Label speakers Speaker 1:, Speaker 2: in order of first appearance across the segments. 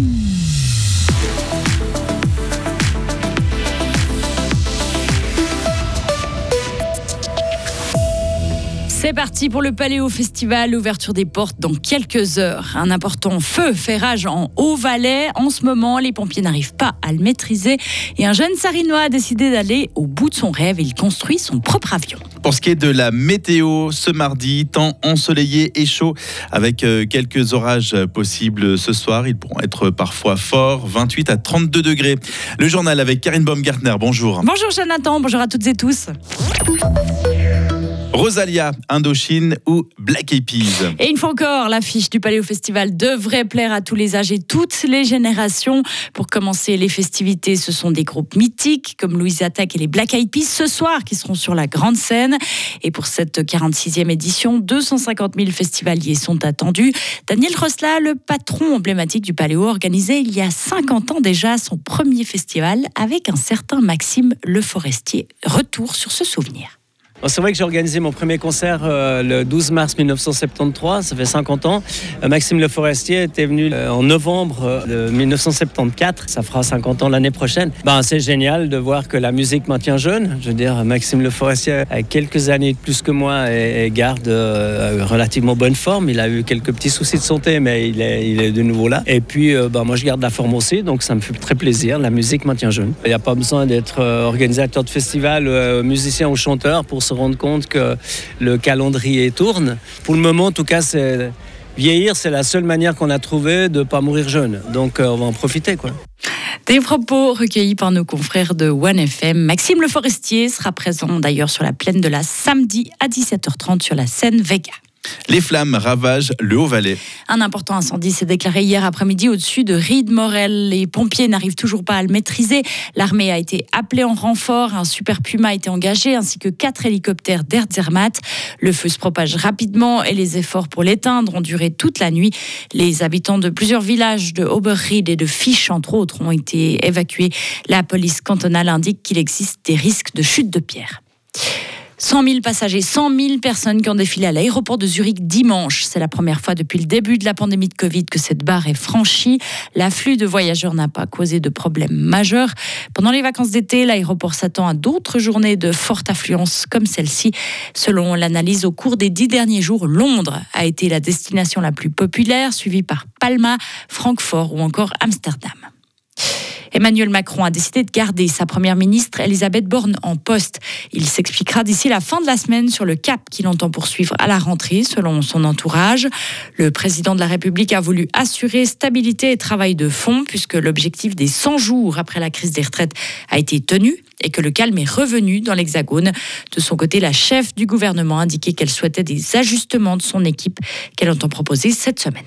Speaker 1: Mm-hmm. C'est parti pour le Paléo Festival, ouverture des portes dans quelques heures. Un important feu fait rage en Haut-Valais. En ce moment, les pompiers n'arrivent pas à le maîtriser et un jeune Sarinois a décidé d'aller au bout de son rêve. Il construit son propre avion.
Speaker 2: Pour ce qui est de la météo, ce mardi, temps ensoleillé et chaud avec euh, quelques orages possibles ce soir. Ils pourront être parfois forts, 28 à 32 degrés. Le journal avec Karine Baumgartner, bonjour.
Speaker 1: Bonjour Jonathan, bonjour à toutes et tous.
Speaker 2: Rosalia, Indochine ou Black Eyed Peas.
Speaker 1: Et une fois encore, l'affiche du Paléo Festival devrait plaire à tous les âges et toutes les générations. Pour commencer les festivités, ce sont des groupes mythiques comme Louise Attaque et les Black Eyed Peas ce soir qui seront sur la grande scène. Et pour cette 46e édition, 250 000 festivaliers sont attendus. Daniel Rosla, le patron emblématique du Paléo, organisé il y a 50 ans déjà son premier festival avec un certain Maxime Le Forestier. Retour sur ce souvenir.
Speaker 3: C'est vrai que j'ai organisé mon premier concert euh, le 12 mars 1973, ça fait 50 ans. Euh, Maxime Le Forestier était venu euh, en novembre de 1974, ça fera 50 ans l'année prochaine. Ben, c'est génial de voir que la musique maintient jeune. Je veux dire, Maxime Le Forestier a quelques années de plus que moi et, garde relativement bonne forme. Il a eu quelques petits soucis de santé, mais il est, de nouveau là. Et puis, ben, moi, je garde la forme aussi, donc ça me fait très plaisir. La musique maintient jeune. Il n'y a pas besoin d'être organisateur de festival, musicien ou chanteur pour se rendre compte que le calendrier tourne. Pour le moment, en tout cas, c'est vieillir, c'est la seule manière qu'on a trouvé de ne pas mourir jeune. Donc, euh, on va en profiter, quoi.
Speaker 1: Des propos recueillis par nos confrères de OneFM. Maxime Le Forestier sera présent d'ailleurs sur la plaine de la samedi à 17h30 sur la scène Vega.
Speaker 2: Les flammes ravagent le Haut-Valais.
Speaker 1: Un important incendie s'est déclaré hier après-midi au-dessus de Ried-Morel. Les pompiers n'arrivent toujours pas à le maîtriser. L'armée a été appelée en renfort. Un super Puma a été engagé ainsi que quatre hélicoptères d'Air Zermatt. Le feu se propage rapidement et les efforts pour l'éteindre ont duré toute la nuit. Les habitants de plusieurs villages de Oberried et de Fisch, entre autres, ont été évacués. La police cantonale indique qu'il existe des risques de chute de pierre. 100 000 passagers, 100 000 personnes qui ont défilé à l'aéroport de Zurich dimanche. C'est la première fois depuis le début de la pandémie de Covid que cette barre est franchie. L'afflux de voyageurs n'a pas causé de problème majeur. Pendant les vacances d'été, l'aéroport s'attend à d'autres journées de forte affluence comme celle-ci. Selon l'analyse au cours des dix derniers jours, Londres a été la destination la plus populaire, suivie par Palma, Francfort ou encore Amsterdam. Emmanuel Macron a décidé de garder sa première ministre Elisabeth Borne en poste. Il s'expliquera d'ici la fin de la semaine sur le cap qu'il entend poursuivre à la rentrée, selon son entourage. Le président de la République a voulu assurer stabilité et travail de fond, puisque l'objectif des 100 jours après la crise des retraites a été tenu et que le calme est revenu dans l'Hexagone. De son côté, la chef du gouvernement a indiqué qu'elle souhaitait des ajustements de son équipe qu'elle entend proposer cette semaine.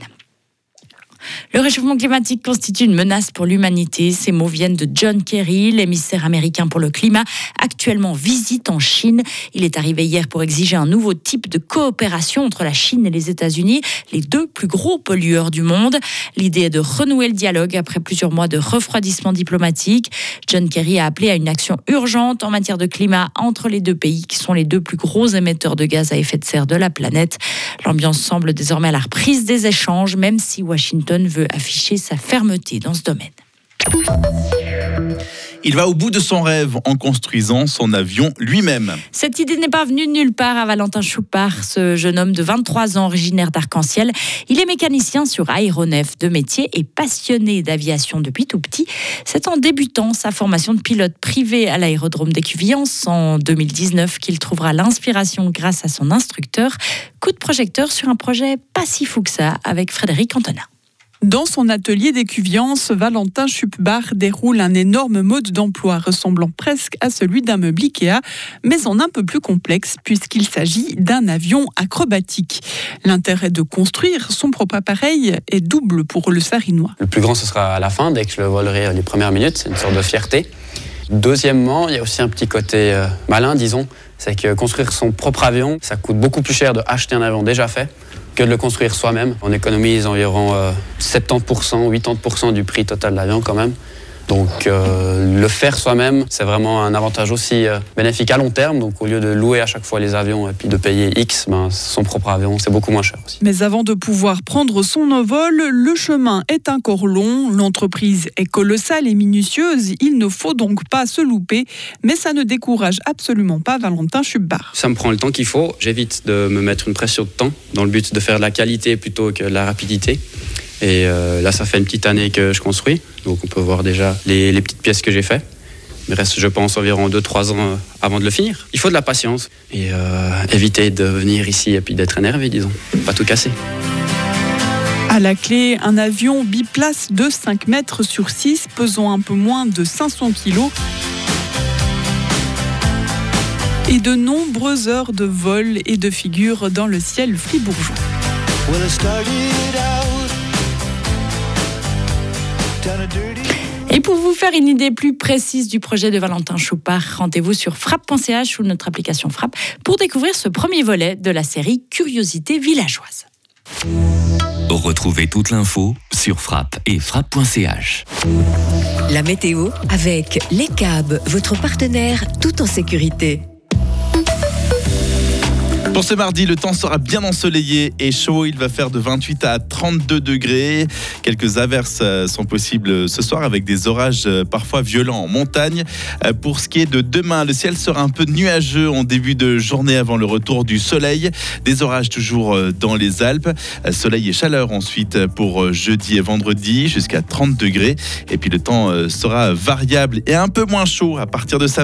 Speaker 1: Le réchauffement climatique constitue une menace pour l'humanité. Ces mots viennent de John Kerry, l'émissaire américain pour le climat, actuellement visite en Chine. Il est arrivé hier pour exiger un nouveau type de coopération entre la Chine et les États-Unis, les deux plus gros pollueurs du monde. L'idée est de renouer le dialogue après plusieurs mois de refroidissement diplomatique. John Kerry a appelé à une action urgente en matière de climat entre les deux pays qui sont les deux plus gros émetteurs de gaz à effet de serre de la planète. L'ambiance semble désormais à la reprise des échanges, même si Washington veut afficher sa fermeté dans ce domaine.
Speaker 2: Il va au bout de son rêve en construisant son avion lui-même.
Speaker 1: Cette idée n'est pas venue de nulle part à Valentin Choupard, ce jeune homme de 23 ans originaire d'Arc-en-Ciel. Il est mécanicien sur aéronef de métier et passionné d'aviation depuis tout petit. C'est en débutant sa formation de pilote privé à l'aérodrome d'Écuviance en 2019 qu'il trouvera l'inspiration grâce à son instructeur. Coup de projecteur sur un projet pas si fou que ça avec Frédéric Antonin.
Speaker 4: Dans son atelier d'écuviance, Valentin Schupbar déroule un énorme mode d'emploi ressemblant presque à celui d'un meuble Ikea, mais en un peu plus complexe puisqu'il s'agit d'un avion acrobatique. L'intérêt de construire son propre appareil est double pour le Sarinois.
Speaker 5: Le plus grand, ce sera à la fin, dès que je le volerai les premières minutes. C'est une sorte de fierté. Deuxièmement, il y a aussi un petit côté euh, malin, disons. C'est que construire son propre avion, ça coûte beaucoup plus cher de acheter un avion déjà fait que de le construire soi-même. On économise environ 70% euh, 80% du prix total de l'avion quand même. Donc euh, le faire soi-même, c'est vraiment un avantage aussi euh, bénéfique à long terme. Donc au lieu de louer à chaque fois les avions et puis de payer X, ben, son propre avion, c'est beaucoup moins cher aussi.
Speaker 4: Mais avant de pouvoir prendre son envol, le chemin est encore long. L'entreprise est colossale et minutieuse. Il ne faut donc pas se louper. Mais ça ne décourage absolument pas Valentin Schubbar.
Speaker 5: Ça me prend le temps qu'il faut. J'évite de me mettre une pression de temps dans le but de faire de la qualité plutôt que de la rapidité. Et euh, là, ça fait une petite année que je construis. Donc on peut voir déjà les, les petites pièces que j'ai faites. Il me reste, je pense, environ 2-3 ans euh, avant de le finir. Il faut de la patience et euh, éviter de venir ici et puis d'être énervé, disons. Pas tout casser.
Speaker 4: À la clé, un avion biplace de 5 mètres sur 6, pesant un peu moins de 500 kilos. Et de nombreuses heures de vol et de figures dans le ciel fribourgeois.
Speaker 1: Et pour vous faire une idée plus précise du projet de Valentin Choupard, rendez-vous sur frappe.ch ou notre application Frappe pour découvrir ce premier volet de la série Curiosité villageoise.
Speaker 6: Retrouvez toute l'info sur frappe et frappe.ch.
Speaker 7: La météo avec Les câbles, votre partenaire tout en sécurité.
Speaker 2: Pour ce mardi, le temps sera bien ensoleillé et chaud. Il va faire de 28 à 32 degrés. Quelques averses euh, sont possibles ce soir avec des orages euh, parfois violents en montagne. Euh, pour ce qui est de demain, le ciel sera un peu nuageux en début de journée avant le retour du soleil. Des orages toujours dans les Alpes. Soleil et chaleur ensuite pour jeudi et vendredi jusqu'à 30 degrés. Et puis le temps sera variable et un peu moins chaud à partir de samedi.